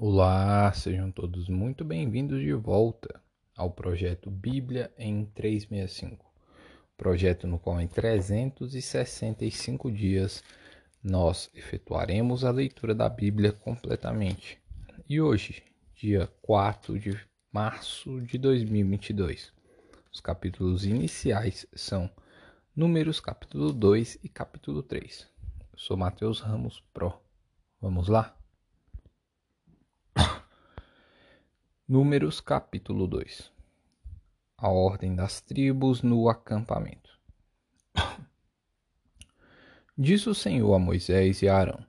Olá, sejam todos muito bem-vindos de volta ao projeto Bíblia em 365. Projeto no qual em 365 dias nós efetuaremos a leitura da Bíblia completamente. E hoje, dia 4 de março de 2022, os capítulos iniciais são Números capítulo 2 e capítulo 3. Eu sou Mateus Ramos Pro. Vamos lá? Números capítulo 2 A ordem das tribos no acampamento. Disse o Senhor a Moisés e a Arão: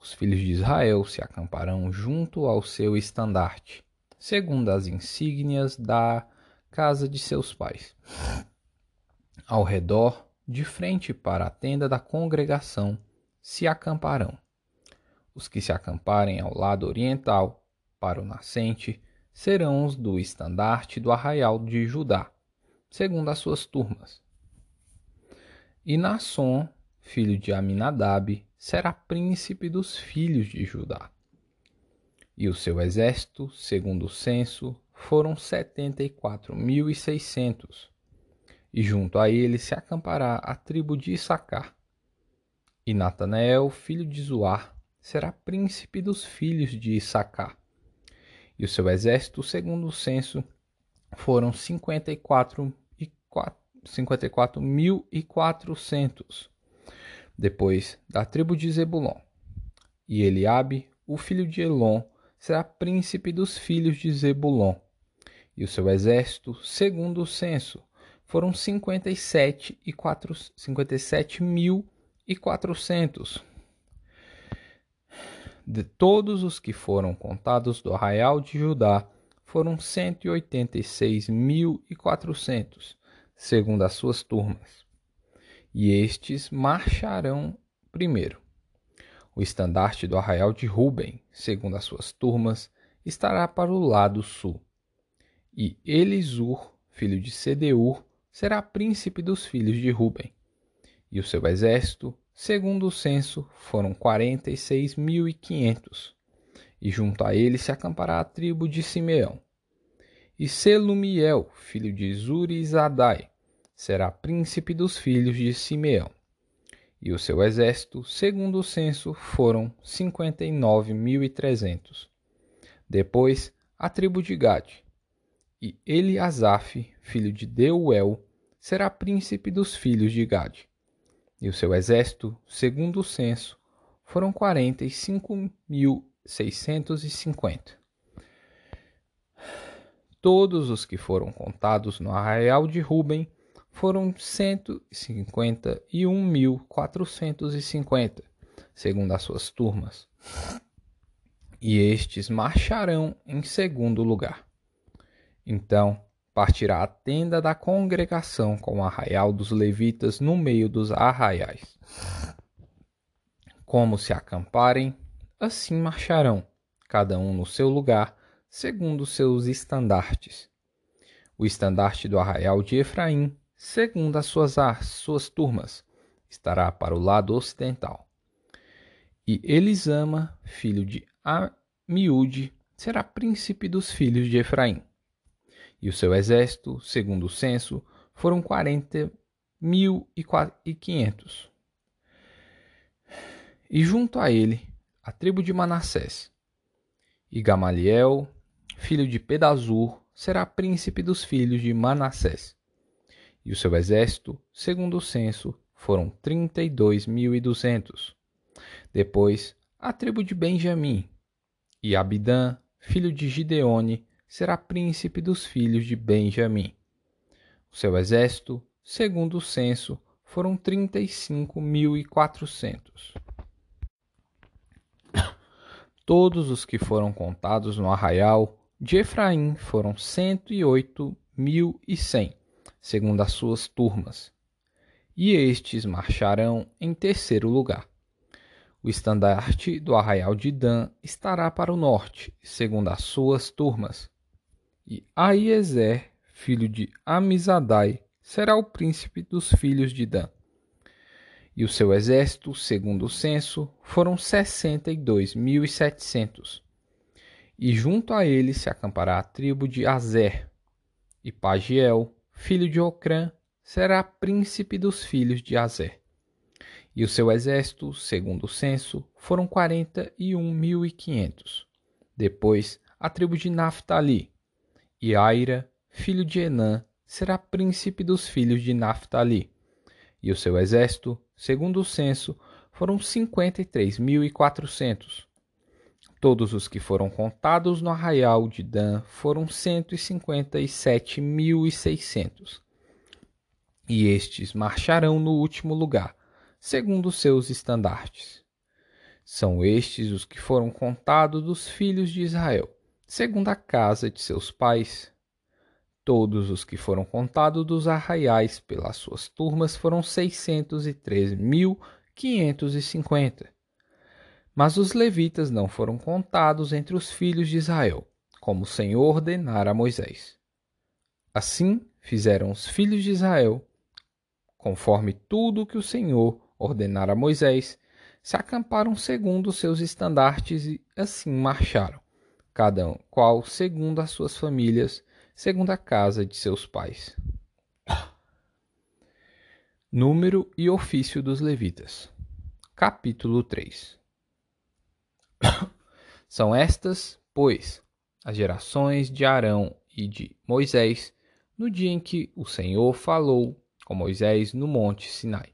Os filhos de Israel se acamparão junto ao seu estandarte, segundo as insígnias da casa de seus pais. Ao redor, de frente para a tenda da congregação, se acamparão. Os que se acamparem ao lado oriental, para o nascente, serão os do estandarte do arraial de Judá, segundo as suas turmas. E Nasson, filho de Aminadab, será príncipe dos filhos de Judá. E o seu exército, segundo o censo, foram setenta e quatro mil e seiscentos. E junto a ele se acampará a tribo de Issacar. E Natanael, filho de Zoar, será príncipe dos filhos de Issacar e o seu exército, segundo o censo, foram 54 54.400. Depois da tribo de Zebulon. E Eliabe, o filho de Elon, será príncipe dos filhos de Zebulon. E o seu exército, segundo o censo, foram 57 e 57.400 de todos os que foram contados do arraial de Judá, foram cento e oitenta e seis mil e quatrocentos, segundo as suas turmas. E estes marcharão primeiro. O estandarte do arraial de Ruben, segundo as suas turmas, estará para o lado sul. E Elisur, filho de Sedeur, será príncipe dos filhos de Ruben. E o seu exército Segundo o censo, foram quarenta e junto a ele se acampará a tribo de Simeão. E Selumiel, filho de Zurizadai, será príncipe dos filhos de Simeão. E o seu exército, segundo o censo, foram cinquenta e nove mil e trezentos. Depois, a tribo de Gade. E Eliasaf, filho de Deuel, será príncipe dos filhos de Gade e o seu exército, segundo o censo, foram quarenta e cinco mil seiscentos e cinquenta. Todos os que foram contados no arraial de Ruben foram cento e cinquenta e um mil quatrocentos e cinquenta, segundo as suas turmas. E estes marcharão em segundo lugar. Então partirá a tenda da congregação com o arraial dos levitas no meio dos arraiais. Como se acamparem, assim marcharão, cada um no seu lugar, segundo seus estandartes. O estandarte do arraial de Efraim, segundo as suas, as suas turmas, estará para o lado ocidental. E Elisama, filho de Amiúde, será príncipe dos filhos de Efraim e o seu exército, segundo o censo, foram quarenta mil e quinhentos. Junto a ele, a tribo de Manassés. E Gamaliel, filho de Pedazur, será príncipe dos filhos de Manassés. E o seu exército, segundo o censo, foram trinta e dois mil e duzentos. Depois, a tribo de Benjamim. E Abidã, filho de Gideone, será príncipe dos filhos de Benjamim. O seu exército, segundo o censo, foram trinta e cinco mil e quatrocentos. Todos os que foram contados no arraial de Efraim foram cento e oito mil e cem, segundo as suas turmas. E estes marcharão em terceiro lugar. O estandarte do arraial de Dan estará para o norte, segundo as suas turmas e Aiezer, filho de Amizadai, será o príncipe dos filhos de Dan. E o seu exército, segundo o censo, foram sessenta e dois mil e setecentos. E junto a ele se acampará a tribo de Azer. E Pagiel, filho de Ocrã, será príncipe dos filhos de Azer. E o seu exército, segundo o censo, foram quarenta e um mil e quinhentos. Depois, a tribo de Naphtali. E Aira, filho de Enã, será príncipe dos filhos de Naphtali. E o seu exército, segundo o censo, foram cinquenta e três mil e quatrocentos. Todos os que foram contados no arraial de Dan foram cento e e sete mil e seiscentos. E estes marcharão no último lugar, segundo seus estandartes. São estes os que foram contados dos filhos de Israel, segundo a casa de seus pais. Todos os que foram contados dos arraiais pelas suas turmas foram seiscentos e três mil quinhentos e cinquenta. Mas os levitas não foram contados entre os filhos de Israel, como o Senhor ordenara a Moisés. Assim fizeram os filhos de Israel, conforme tudo que o Senhor ordenara a Moisés, se acamparam segundo os seus estandartes e assim marcharam, cada qual segundo as suas famílias, segundo a casa de seus pais. Número e ofício dos levitas. Capítulo 3 São estas, pois, as gerações de Arão e de Moisés, no dia em que o Senhor falou com Moisés no monte Sinai.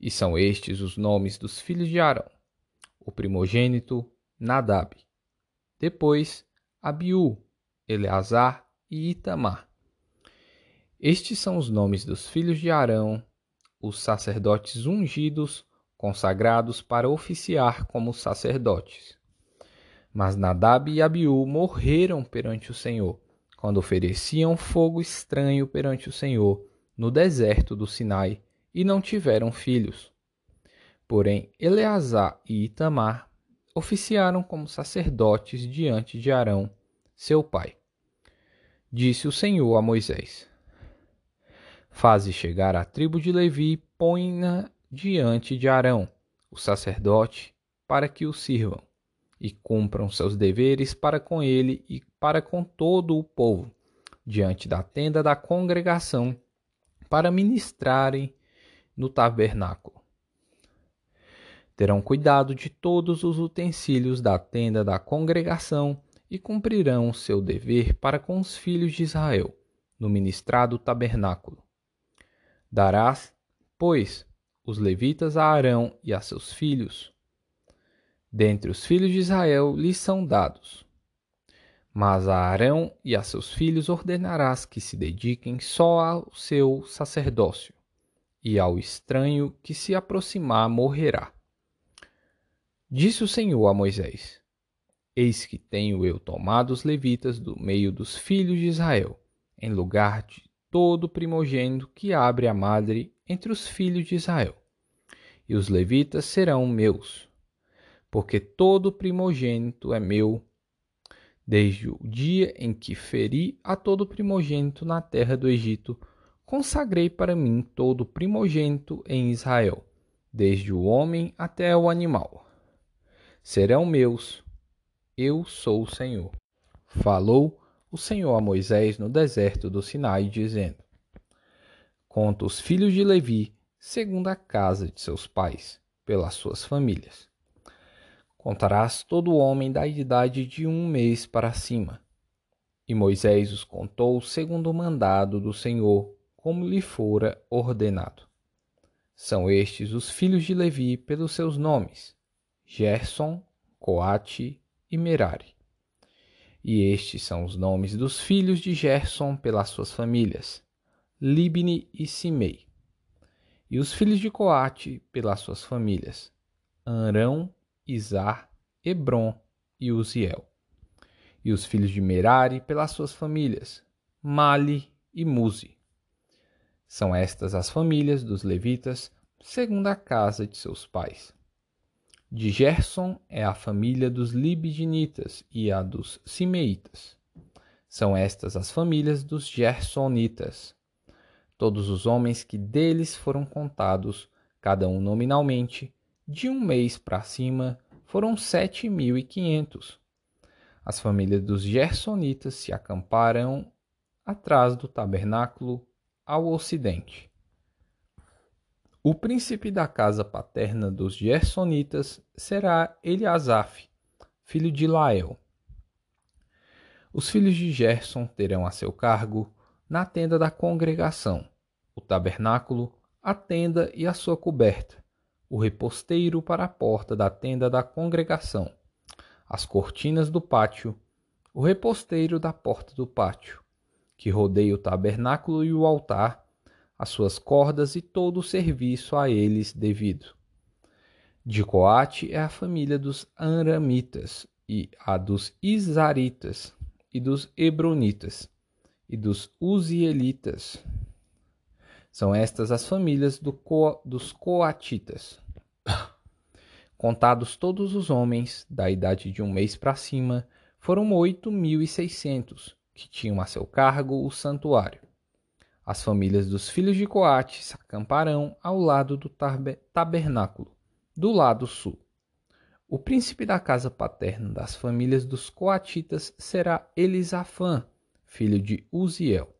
E são estes os nomes dos filhos de Arão: o primogênito Nadab, depois Abiú, Eleazar e Itamar. Estes são os nomes dos filhos de Arão, os sacerdotes ungidos consagrados para oficiar como sacerdotes. Mas Nadab e Abiú morreram perante o Senhor, quando ofereciam fogo estranho perante o Senhor no deserto do Sinai, e não tiveram filhos. Porém, Eleazar e Itamar oficiaram como sacerdotes diante de Arão, seu pai. Disse o Senhor a Moisés: Faze chegar a tribo de Levi e põe-na diante de Arão, o sacerdote, para que o sirvam e cumpram seus deveres para com ele e para com todo o povo, diante da tenda da congregação, para ministrarem no tabernáculo. Terão cuidado de todos os utensílios da tenda da congregação e cumprirão seu dever para com os filhos de Israel, no ministrado tabernáculo. Darás, pois, os levitas a Arão e a seus filhos. Dentre os filhos de Israel lhes são dados. Mas a Arão e a seus filhos ordenarás que se dediquem só ao seu sacerdócio, e ao estranho que se aproximar morrerá. Disse o Senhor a Moisés: Eis que tenho eu tomado os levitas do meio dos filhos de Israel, em lugar de todo primogênito que abre a madre entre os filhos de Israel. E os levitas serão meus, porque todo primogênito é meu, desde o dia em que feri a todo primogênito na terra do Egito, consagrei para mim todo primogênito em Israel, desde o homem até o animal. Serão meus, eu sou o Senhor. Falou o Senhor a Moisés no deserto do Sinai, dizendo: Conta os filhos de Levi, segundo a casa de seus pais, pelas suas famílias. Contarás todo homem da idade de um mês para cima. E Moisés os contou segundo o mandado do Senhor, como lhe fora ordenado. São estes os filhos de Levi pelos seus nomes: Gerson, Coate e Merari. E estes são os nomes dos filhos de Gerson pelas suas famílias: Libni e Simei. E os filhos de Coate pelas suas famílias: Arão, Izar, Hebron e Uziel. E os filhos de Merari pelas suas famílias: Mali e Muzi. São estas as famílias dos levitas, segundo a casa de seus pais. De Gerson é a família dos Libidinitas e a dos Simeitas. São estas as famílias dos Gersonitas. Todos os homens que deles foram contados, cada um nominalmente, de um mês para cima, foram sete mil e quinhentos. As famílias dos Gersonitas se acamparam atrás do tabernáculo ao ocidente. O príncipe da casa paterna dos Gersonitas será Eliasaf, filho de Lael. Os filhos de Gerson terão a seu cargo na tenda da congregação, o tabernáculo, a tenda e a sua coberta, o reposteiro para a porta da tenda da congregação, as cortinas do pátio, o reposteiro da porta do pátio, que rodeia o tabernáculo e o altar, as suas cordas e todo o serviço a eles devido. De Coate é a família dos Aramitas e a dos Isaritas e dos Hebronitas e dos Uzielitas. São estas as famílias do Co dos Coatitas. Contados todos os homens da idade de um mês para cima, foram oito mil e seiscentos que tinham a seu cargo o santuário. As famílias dos filhos de Coate se acamparão ao lado do tabernáculo, do lado sul. O príncipe da casa paterna das famílias dos Coatitas será Elisafã, filho de Uziel.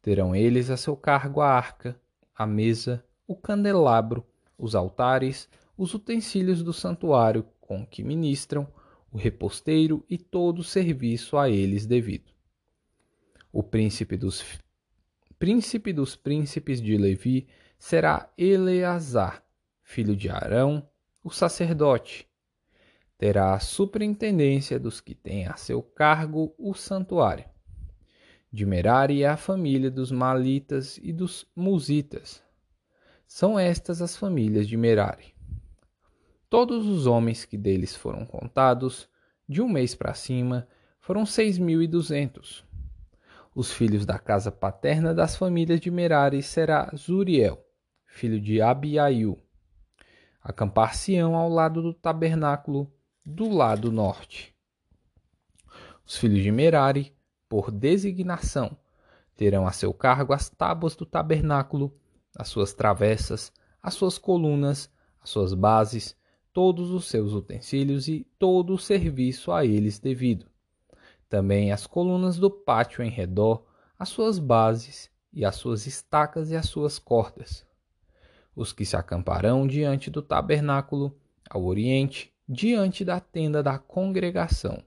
Terão eles a seu cargo a arca, a mesa, o candelabro, os altares, os utensílios do santuário com que ministram, o reposteiro e todo o serviço a eles devido. O príncipe dos príncipe dos príncipes de Levi será Eleazar, filho de Arão, o sacerdote. Terá a superintendência dos que têm a seu cargo o santuário. De Merari é a família dos Malitas e dos Musitas. São estas as famílias de Merari. Todos os homens que deles foram contados, de um mês para cima, foram seis mil e duzentos. Os filhos da casa paterna das famílias de Merari será Zuriel, filho de Abiaiu. Acampar-se-ão ao lado do tabernáculo, do lado norte. Os filhos de Merari, por designação, terão a seu cargo as tábuas do tabernáculo, as suas travessas, as suas colunas, as suas bases, todos os seus utensílios e todo o serviço a eles devido também as colunas do pátio em redor, as suas bases e as suas estacas e as suas cordas. Os que se acamparão diante do tabernáculo, ao oriente, diante da tenda da congregação,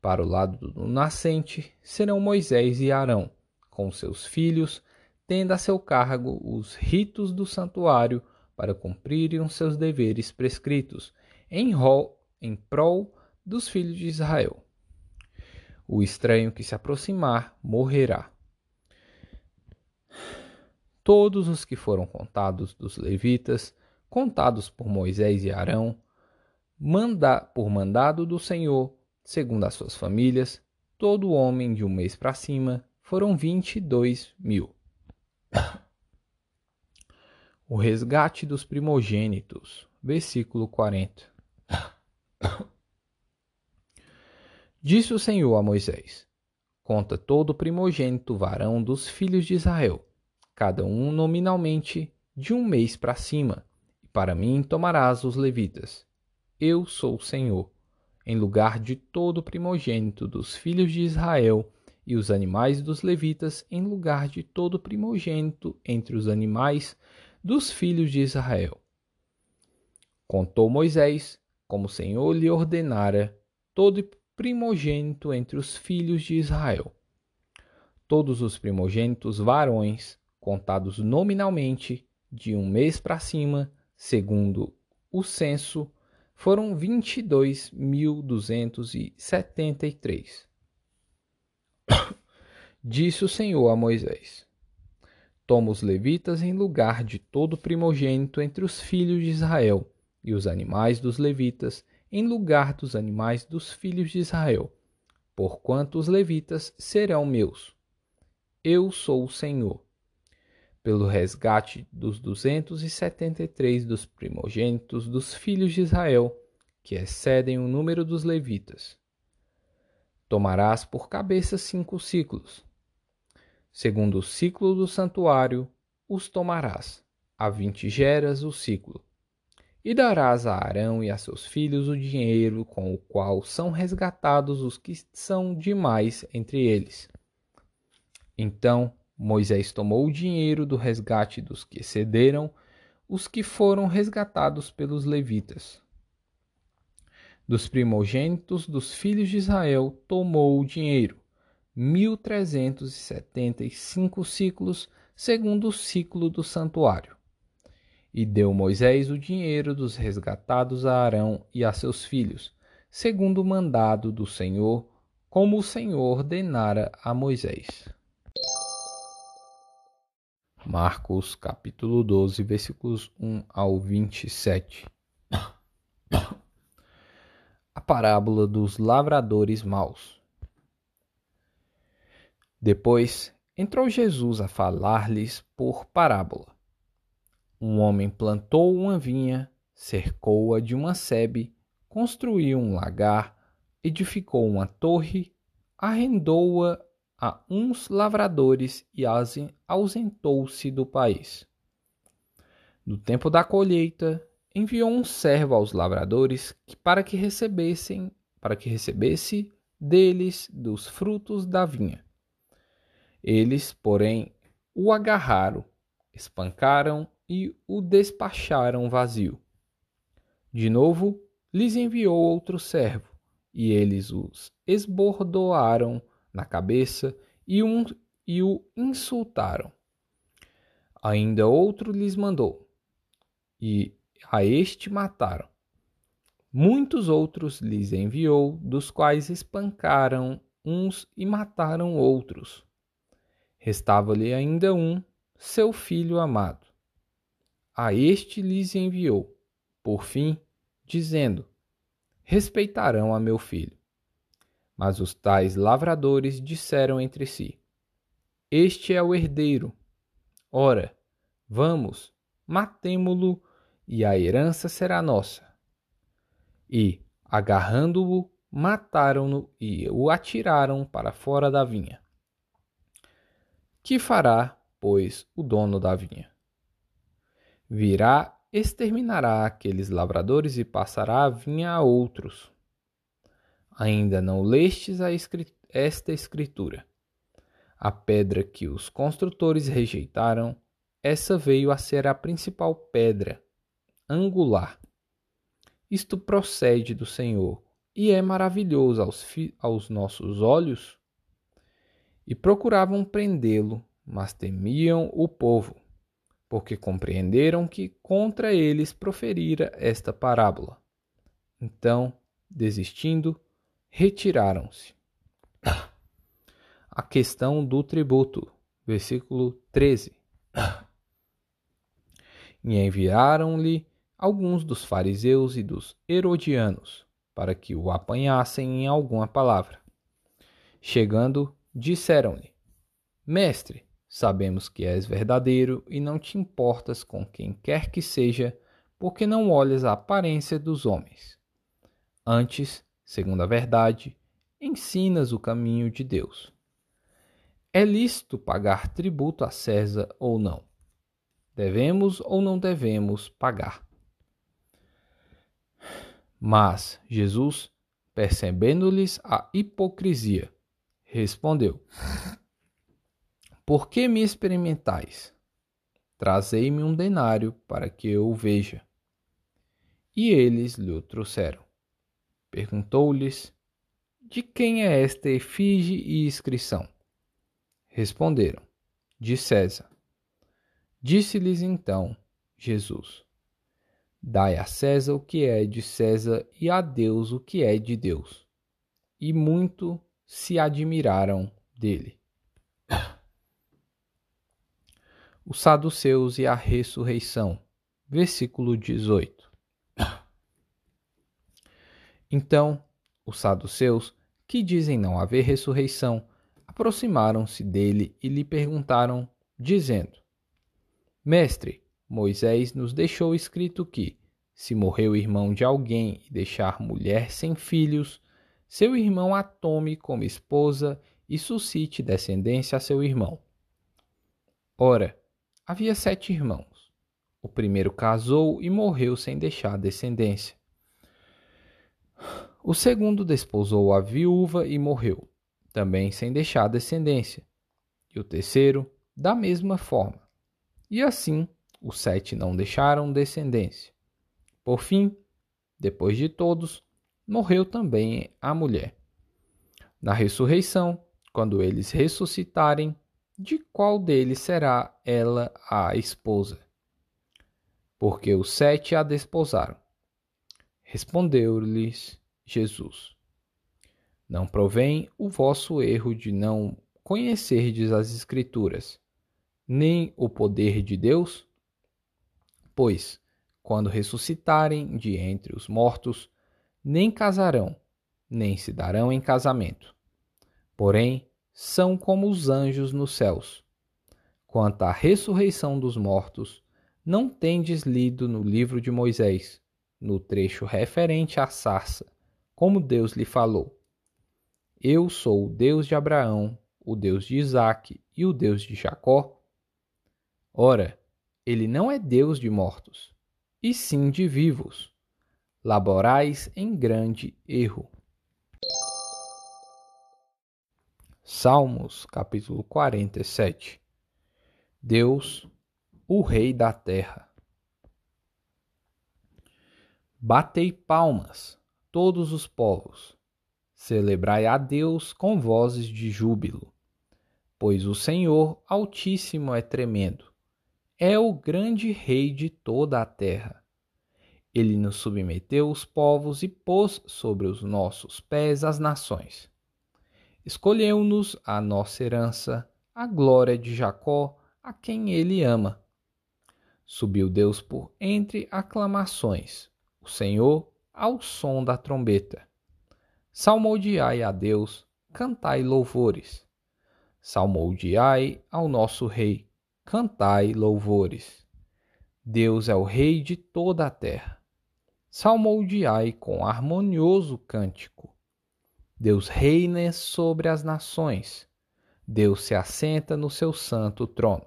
para o lado do nascente, serão Moisés e Arão, com seus filhos, tendo a seu cargo os ritos do santuário para cumprirem os seus deveres prescritos, em, rol, em prol dos filhos de Israel. O estranho que se aproximar morrerá. Todos os que foram contados dos levitas, contados por Moisés e Arão, manda, por mandado do Senhor, segundo as suas famílias, todo homem de um mês para cima, foram vinte e dois mil. O resgate dos primogênitos, versículo 40. Disse o Senhor a Moisés: Conta todo primogênito varão dos filhos de Israel, cada um nominalmente de um mês para cima, e para mim tomarás os levitas. Eu sou o Senhor, em lugar de todo primogênito dos filhos de Israel, e os animais dos levitas em lugar de todo primogênito entre os animais dos filhos de Israel. Contou Moisés, como o Senhor lhe ordenara, todo primogênito entre os filhos de Israel. Todos os primogênitos varões, contados nominalmente, de um mês para cima, segundo o censo, foram vinte e dois mil duzentos e setenta e três. Disse o Senhor a Moisés: Toma os levitas em lugar de todo primogênito entre os filhos de Israel, e os animais dos levitas em lugar dos animais dos filhos de Israel, porquanto os levitas serão meus. Eu sou o Senhor. Pelo resgate dos duzentos e setenta e três dos primogênitos dos filhos de Israel, que excedem o número dos levitas. Tomarás por cabeça cinco ciclos. Segundo o ciclo do santuário, os tomarás, a vinte geras o ciclo E darás a Arão e a seus filhos o dinheiro com o qual são resgatados os que são demais entre eles. Então Moisés tomou o dinheiro do resgate dos que cederam, os que foram resgatados pelos levitas. Dos primogênitos dos filhos de Israel tomou o dinheiro, mil trezentos e setenta e cinco ciclos, segundo o ciclo do santuário. E deu Moisés o dinheiro dos resgatados a Arão e a seus filhos, segundo o mandado do Senhor, como o Senhor ordenara a Moisés. Marcos capítulo 12, versículos 1 ao 27. A parábola dos lavradores maus. Depois entrou Jesus a falar-lhes por parábola. Um homem plantou uma vinha, cercou-a de uma sebe, construiu um lagar, edificou uma torre, arrendou-a a uns lavradores e ausentou-se do país. No tempo da colheita, enviou um servo aos lavradores para que recebessem, para que recebesse deles dos frutos da vinha. Eles, porém, o agarraram, espancaram e o despacharam vazio. De novo, lhes enviou outro servo, e eles os esbordoaram na cabeça e, um, e o insultaram. Ainda outro lhes mandou, e a este mataram. Muitos outros lhes enviou, dos quais espancaram uns e mataram outros. Restava-lhe ainda um, seu filho amado. A este lhes enviou, por fim, dizendo: Respeitarão a meu filho. Mas os tais lavradores disseram entre si: Este é o herdeiro. Ora, vamos, matemo-lo, e a herança será nossa. E, agarrando-o, mataram-no e o atiraram para fora da vinha. Que fará, pois, o dono da vinha? Virá, exterminará aqueles lavradores e passará a vinha a outros Ainda não lestes esta escritura. A pedra que os construtores rejeitaram, essa veio a ser a principal pedra, angular. Isto procede do Senhor e é maravilhoso aos, aos nossos olhos. E procuravam prendê-lo, mas temiam o povo, porque compreenderam que contra eles proferira esta parábola. Então, desistindo, retiraram-se. A questão do tributo, versículo 13. E enviaram-lhe alguns dos fariseus e dos herodianos, para que o apanhassem em alguma palavra. Chegando, disseram-lhe: Mestre, sabemos que és verdadeiro e não te importas com quem quer que seja, porque não olhas a aparência dos homens. Antes, segundo a verdade, ensinas o caminho de Deus. É lícito pagar tributo a César ou não? Devemos ou não devemos pagar? Mas Jesus, percebendo-lhes a hipocrisia, respondeu: Por que me experimentais? Trazei-me um denário para que eu o veja. E eles lhe o trouxeram. Perguntou-lhes: De quem é esta efígie e inscrição? Responderam: De César. Disse-lhes então Jesus: Dai a César o que é de César e a Deus o que é de Deus. E muito se admiraram dele. Os saduceus e a ressurreição. Versículo 18. Então, os saduceus, que dizem não haver ressurreição, aproximaram-se dele e lhe perguntaram, dizendo: Mestre, Moisés nos deixou escrito que, se morrer o irmão de alguém e deixar mulher sem filhos, seu irmão a tome como esposa e suscite descendência a seu irmão. Ora, havia sete irmãos. O primeiro casou e morreu sem deixar descendência. O segundo desposou a viúva e morreu, também sem deixar descendência. E o terceiro, da mesma forma. E assim, os sete não deixaram descendência. Por fim, depois de todos, morreu também a mulher. Na ressurreição, quando eles ressuscitarem, de qual deles será ela a esposa? Porque os sete a desposaram. Respondeu-lhes Jesus: Não provém o vosso erro de não conhecerdes as Escrituras, nem o poder de Deus? Pois, quando ressuscitarem de entre os mortos, nem casarão, nem se darão em casamento. Porém, são como os anjos nos céus. Quanto à ressurreição dos mortos, não tendes lido no livro de Moisés, no trecho referente à sarça, como Deus lhe falou: Eu sou o Deus de Abraão, o Deus de Isaque e o Deus de Jacó? Ora, ele não é Deus de mortos, e sim de vivos. Laborais em grande erro. Salmos, capítulo 47 Deus, o Rei da Terra. Batei palmas, todos os povos, celebrai a Deus com vozes de júbilo, pois o Senhor Altíssimo é tremendo é o grande rei de toda a terra. Ele nos submeteu os povos e pôs sobre os nossos pés as nações. Escolheu-nos a nossa herança, a glória de Jacó, a quem ele ama. Subiu Deus por entre aclamações, o Senhor ao som da trombeta. Salmodiai a Deus, cantai louvores. Salmodiai ao nosso Rei, cantai louvores. Deus é o Rei de toda a terra. Salmodiai com harmonioso cântico. Deus reina sobre as nações. Deus se assenta no seu santo trono.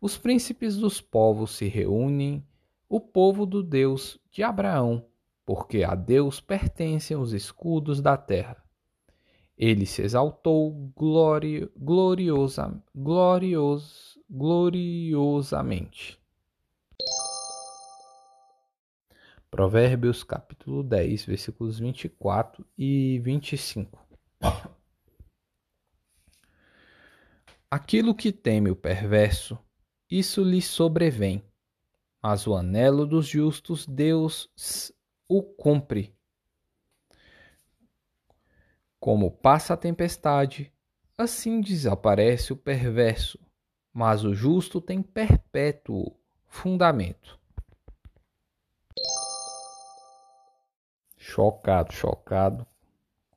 Os príncipes dos povos se reúnem, o povo do Deus de Abraão, porque a Deus pertencem os escudos da terra. Ele se exaltou glori gloriosa, glorioso gloriosamente. Provérbios capítulo 10, versículos 24 e 25. Aquilo que teme o perverso, isso lhe sobrevém, mas o anelo dos justos Deus o cumpre. Como passa a tempestade, assim desaparece o perverso mas o justo tem perpétuo fundamento. Chocado, chocado.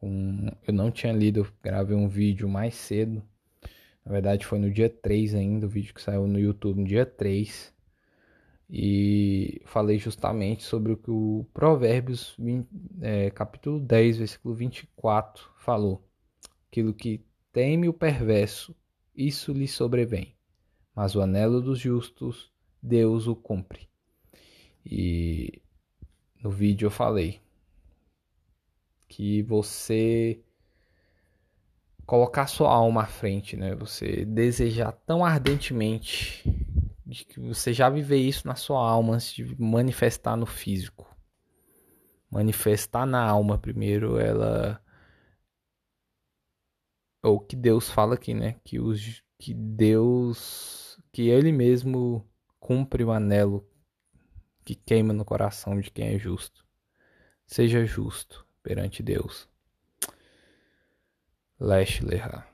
Eu não tinha lido, gravei um vídeo mais cedo. Na verdade, foi no dia 3 ainda, o vídeo que saiu no YouTube no dia 3. E falei justamente sobre o que o Provérbios, é, capítulo 10, versículo 24, falou. Aquilo que teme o perverso, isso lhe sobrevém mas o anelo dos justos, Deus o cumpre. E no vídeo eu falei que você colocar sua alma à frente, né? Você desejar tão ardentemente de que você já viver isso na sua alma antes de manifestar no físico. Manifestar na alma primeiro, ela ou que Deus fala aqui, né? Que os que Deus que ele mesmo cumpre o anelo que queima no coração de quem é justo. Seja justo perante Deus. Lesh Lehar.